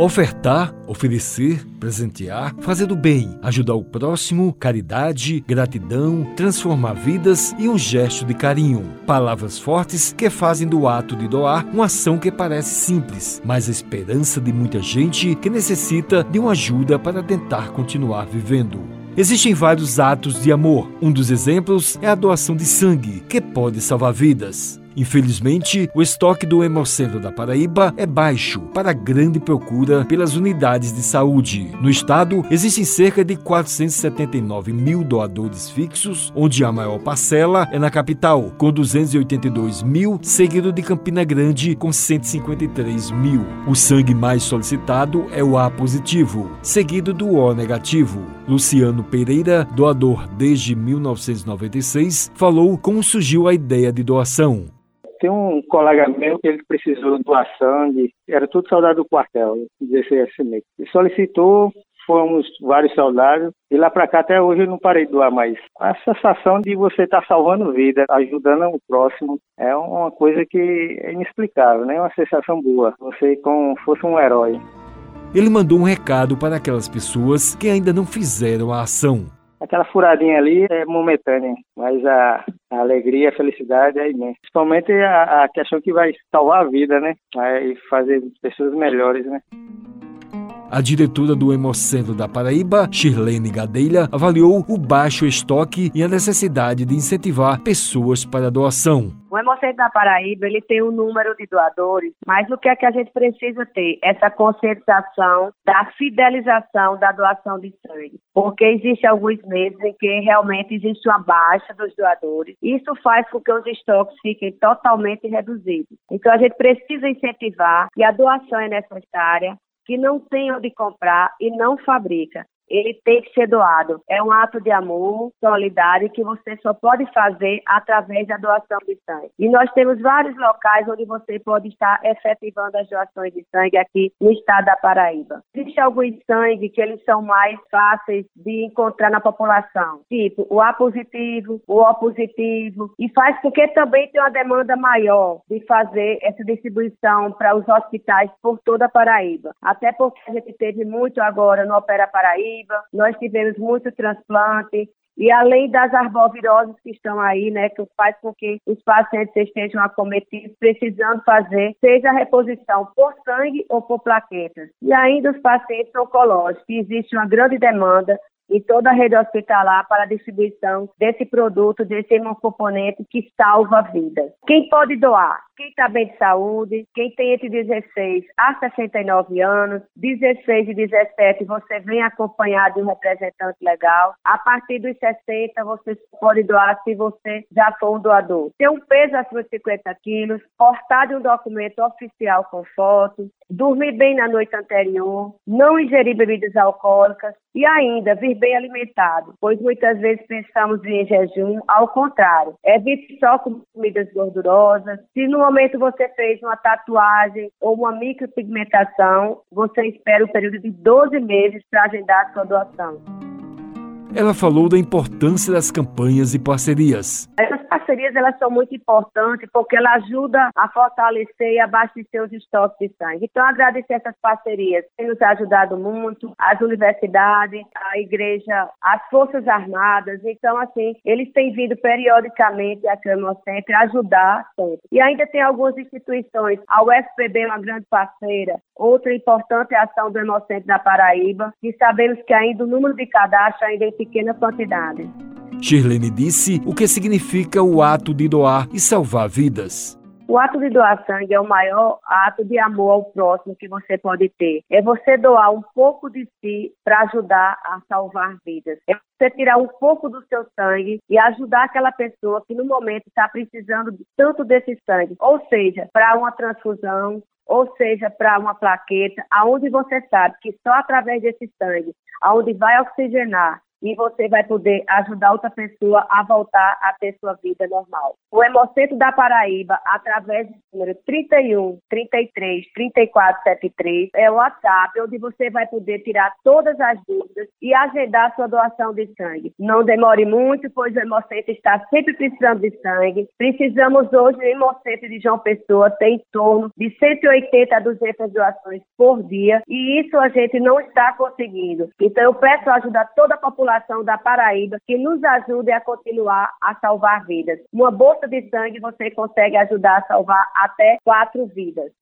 Ofertar, oferecer, presentear, fazer do bem, ajudar o próximo, caridade, gratidão, transformar vidas e um gesto de carinho. Palavras fortes que fazem do ato de doar uma ação que parece simples, mas a esperança de muita gente que necessita de uma ajuda para tentar continuar vivendo. Existem vários atos de amor. Um dos exemplos é a doação de sangue, que pode salvar vidas. Infelizmente, o estoque do Hemocentro da Paraíba é baixo para a grande procura pelas unidades de saúde. No estado, existem cerca de 479 mil doadores fixos, onde a maior parcela é na capital, com 282 mil, seguido de Campina Grande, com 153 mil. O sangue mais solicitado é o A positivo, seguido do O negativo. Luciano Pereira, doador desde 1996, falou como surgiu a ideia de doação. Tem um colega meu que ele precisou doar sangue, era tudo soldado do quartel, 16 SM. E solicitou, fomos vários soldados, e lá para cá até hoje eu não parei de doar mais. A sensação de você estar tá salvando vida, ajudando o próximo, é uma coisa que é inexplicável, né? É uma sensação boa. Você como fosse um herói. Ele mandou um recado para aquelas pessoas que ainda não fizeram a ação aquela furadinha ali é momentânea, mas a, a alegria, a felicidade é imensa. Principalmente a, a questão que vai salvar a vida, né? Vai fazer pessoas melhores, né? A diretora do Hemocentro da Paraíba, Shirlene Gadelha, avaliou o baixo estoque e a necessidade de incentivar pessoas para a doação. O Hemocentro da Paraíba ele tem um número de doadores, mas o que é que a gente precisa ter? Essa conscientização da fidelização da doação de sangue. Porque existe alguns meses em que realmente existe uma baixa dos doadores. Isso faz com que os estoques fiquem totalmente reduzidos. Então a gente precisa incentivar que a doação é necessária, que não tem onde comprar e não fabrica ele tem que ser doado. É um ato de amor, solidário, que você só pode fazer através da doação de sangue. E nós temos vários locais onde você pode estar efetivando as doações de sangue aqui no estado da Paraíba. Existem alguns sangue que eles são mais fáceis de encontrar na população, tipo o A positivo, o O positivo, e faz porque também tem uma demanda maior de fazer essa distribuição para os hospitais por toda a Paraíba. Até porque a gente teve muito agora no Opera Paraíba, Nós tivemos muito transplante, e além das arboviroses que estão aí, né, que faz com que os pacientes estejam acometidos, precisando fazer, seja a reposição por sangue ou por plaquetas. E ainda os pacientes oncológicos, existe uma grande demanda em toda a rede hospitalar para a distribuição desse produto, desse hemocomponente que salva vidas. Quem pode doar? Quem está bem de saúde, quem tem entre 16 a 69 anos, 16 e 17 você vem acompanhado de um representante legal. A partir dos 60 você pode doar se você já for um doador. Ter um peso acima de 50 quilos, portar de um documento oficial com foto, dormir bem na noite anterior, não ingerir bebidas alcoólicas e ainda vir bem alimentado, pois muitas vezes pensamos em jejum, ao contrário. Evite só comidas gordurosas. Se no momento você fez uma tatuagem ou uma micropigmentação, você espera um período de 12 meses para agendar a sua doação. Ela falou da importância das campanhas e parcerias. Essas elas são muito importantes porque ela ajuda a fortalecer e abastecer os estoques de sangue. Então, agradecer essas parcerias tem nos ajudado muito, as universidades, a igreja, as forças armadas. Então, assim, eles têm vindo periodicamente a Hemocentro ajudar sempre. E ainda tem algumas instituições, a UFPB é uma grande parceira, outra importante é a ação do Hemocentro da Paraíba, e sabemos que ainda o número de cadastros ainda é pequena quantidade. Shirlene disse o que significa o ato de doar e salvar vidas. O ato de doar sangue é o maior ato de amor ao próximo que você pode ter. É você doar um pouco de si para ajudar a salvar vidas. É você tirar um pouco do seu sangue e ajudar aquela pessoa que no momento está precisando tanto desse sangue. Ou seja, para uma transfusão, ou seja, para uma plaqueta, aonde você sabe que só através desse sangue, aonde vai oxigenar e você vai poder ajudar outra pessoa a voltar a ter sua vida normal. O Hemocentro da Paraíba, através do número 31 33 34 73, é o WhatsApp, onde você vai poder tirar todas as dúvidas e agendar sua doação de sangue. Não demore muito, pois o Hemocentro está sempre precisando de sangue. Precisamos hoje, no Hemocentro de João Pessoa, tem em torno de 180 a 200 doações por dia e isso a gente não está conseguindo. Então eu peço ajuda a toda a população da Paraíba que nos ajude a continuar a salvar vidas. Uma bolsa de sangue você consegue ajudar a salvar até quatro vidas.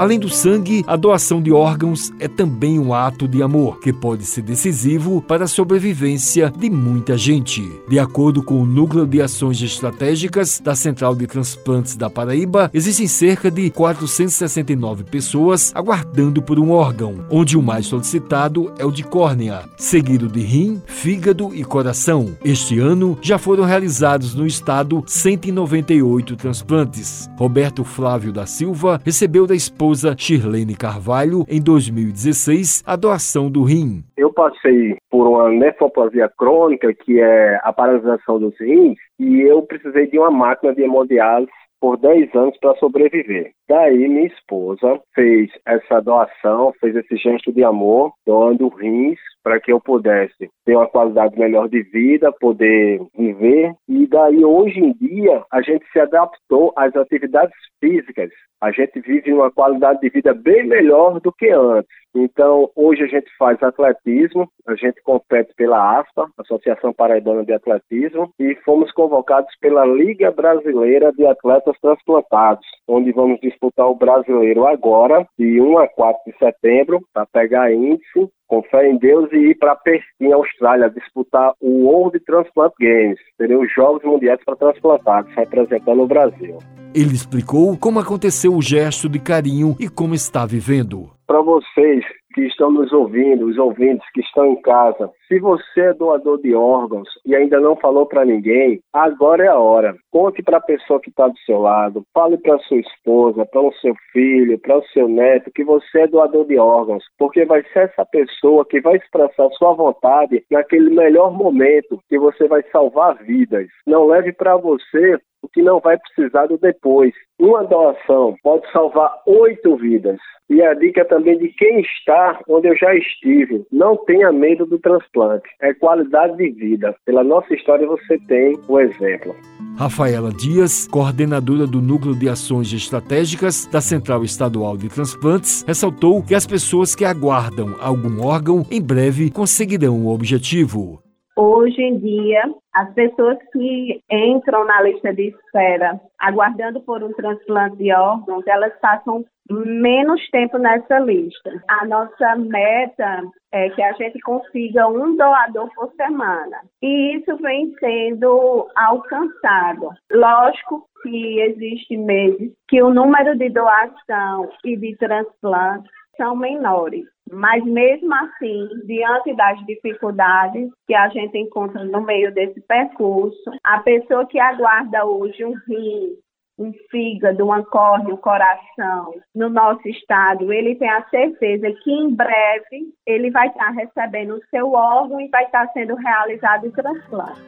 Além do sangue, a doação de órgãos é também um ato de amor que pode ser decisivo para a sobrevivência de muita gente. De acordo com o Núcleo de Ações Estratégicas da Central de Transplantes da Paraíba, existem cerca de 469 pessoas aguardando por um órgão, onde o mais solicitado é o de córnea, seguido de rim, fígado e coração. Este ano já foram realizados no estado 198 transplantes. Roberto Flávio da Silva recebeu da esposa esposa Shirlene Carvalho em 2016 a doação do rim. Eu passei por uma nefropatia crônica, que é a paralisação dos rins, e eu precisei de uma máquina de hemodiálise por 10 anos para sobreviver. Daí minha esposa fez essa doação, fez esse gesto de amor, doando rins para que eu pudesse ter uma qualidade melhor de vida, poder viver. E daí hoje em dia a gente se adaptou às atividades físicas. A gente vive uma qualidade de vida bem melhor do que antes. Então, hoje a gente faz atletismo, a gente compete pela ASPA, Associação Paraibana de Atletismo, e fomos convocados pela Liga Brasileira de Atletas Transplantados, onde vamos disputar o brasileiro agora, de 1 a 4 de setembro, para pegar índice, com fé em Deus e ir para Perth, Austrália, disputar o World Transplant Games, seriam os Jogos Mundiais para Transplantados, representando o Brasil. Ele explicou como aconteceu o gesto de carinho e como está vivendo. Para vocês que estão nos ouvindo, os ouvintes que estão em casa, se você é doador de órgãos e ainda não falou para ninguém, agora é a hora. Conte para a pessoa que está do seu lado, fale para sua esposa, para o seu filho, para o seu neto que você é doador de órgãos, porque vai ser essa pessoa que vai expressar sua vontade naquele melhor momento que você vai salvar vidas. Não leve para você o que não vai precisar do depois. Uma doação pode salvar oito vidas. E a dica também de quem está onde eu já estive. Não tenha medo do transplante. É qualidade de vida. Pela nossa história você tem o exemplo. Rafaela Dias, coordenadora do Núcleo de Ações Estratégicas da Central Estadual de Transplantes, ressaltou que as pessoas que aguardam algum órgão em breve conseguirão o objetivo. Hoje em dia, as pessoas que entram na lista de espera aguardando por um transplante de órgãos, elas passam menos tempo nessa lista. A nossa meta é que a gente consiga um doador por semana. E isso vem sendo alcançado. Lógico que existe meses que o número de doação e de transplante são menores. Mas mesmo assim, diante das dificuldades que a gente encontra no meio desse percurso, a pessoa que aguarda hoje um rim, um fígado, uma córnea, um coração no nosso estado, ele tem a certeza que em breve ele vai estar recebendo o seu órgão e vai estar sendo realizado o transplante.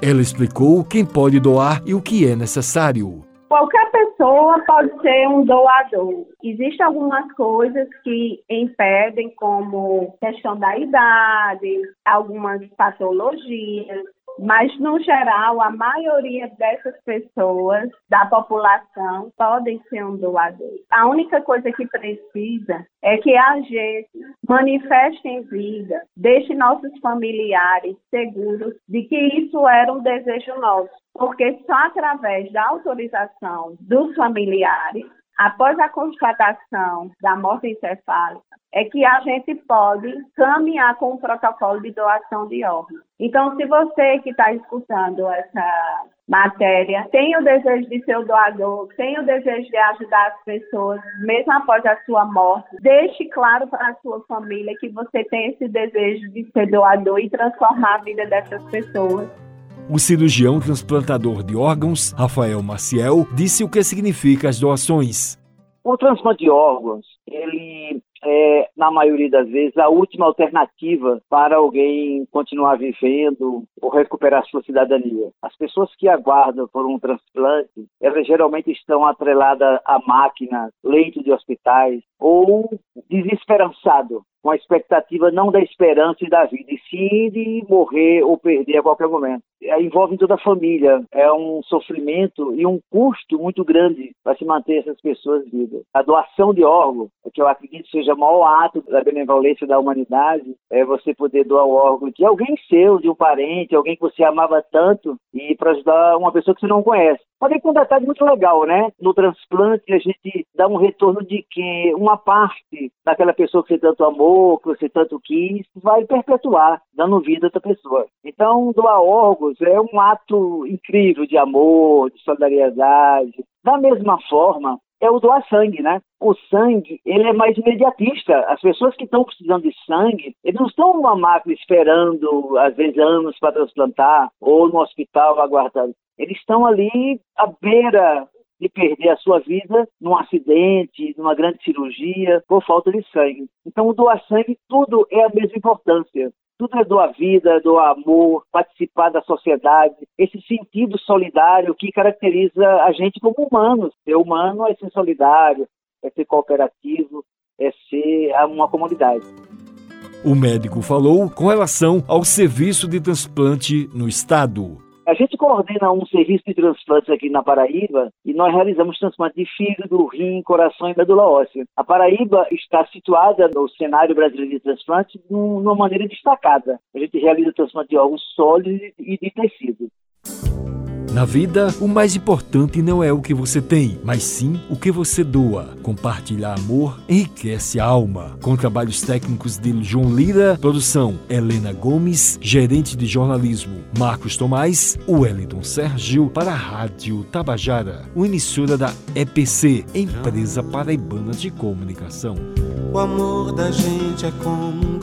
Ela explicou quem pode doar e o que é necessário. Qualquer pessoa pode ser um doador. Existem algumas coisas que impedem, como questão da idade, algumas patologias, mas, no geral, a maioria dessas pessoas da população podem ser um doador. A única coisa que precisa é que a gente manifeste em vida, deixe nossos familiares seguros de que isso era um desejo nosso, porque só através da autorização dos familiares após a constatação da morte encefálica, é que a gente pode caminhar com o protocolo de doação de órgãos. Então, se você que está escutando essa matéria tem o desejo de ser o doador, tem o desejo de ajudar as pessoas, mesmo após a sua morte, deixe claro para a sua família que você tem esse desejo de ser doador e transformar a vida dessas pessoas. O cirurgião transplantador de órgãos, Rafael Maciel, disse o que significa as doações. O transplante de órgãos, ele é, na maioria das vezes, a última alternativa para alguém continuar vivendo ou recuperar sua cidadania. As pessoas que aguardam por um transplante, elas geralmente estão atreladas à máquina, leito de hospitais, ou desesperançado com a expectativa não da esperança e da vida, e sim de morrer ou perder a qualquer momento. É, envolve toda a família, é um sofrimento e um custo muito grande para se manter essas pessoas vivas. A doação de órgão, que eu acredito seja o maior ato da benevolência da humanidade, é você poder doar o órgão de alguém seu, de um parente, alguém que você amava tanto, e para ajudar uma pessoa que você não conhece. Pode ter um detalhe muito legal, né? No transplante, a gente dá um retorno de que uma parte daquela pessoa que você tanto amou, que você tanto quis, vai perpetuar, dando vida a outra pessoa. Então, doar órgãos é um ato incrível de amor, de solidariedade. Da mesma forma, é o doar sangue, né? O sangue, ele é mais imediatista. As pessoas que estão precisando de sangue, eles não estão numa máquina esperando, às vezes, anos para transplantar, ou no hospital aguardando. Eles estão ali à beira de perder a sua vida num acidente, numa grande cirurgia, por falta de sangue. Então, doar sangue, tudo é a mesma importância. Tudo é doar vida, doar amor, participar da sociedade, esse sentido solidário que caracteriza a gente como humanos. Ser humano é ser solidário, é ser cooperativo, é ser uma comunidade. O médico falou com relação ao serviço de transplante no estado. A gente coordena um serviço de transplantes aqui na Paraíba e nós realizamos transplante de fígado, rim, coração e medula óssea. A Paraíba está situada no cenário brasileiro de transplante de uma maneira destacada. A gente realiza transplante de órgãos sólidos e de tecido. Na vida, o mais importante não é o que você tem, mas sim o que você doa. Compartilhar amor enriquece a alma. Com trabalhos técnicos de João Lira, produção Helena Gomes, gerente de jornalismo Marcos Tomás, Wellington Sérgio para a Rádio Tabajara, uma emissora da EPC, Empresa Paraibana de Comunicação. O amor da gente é como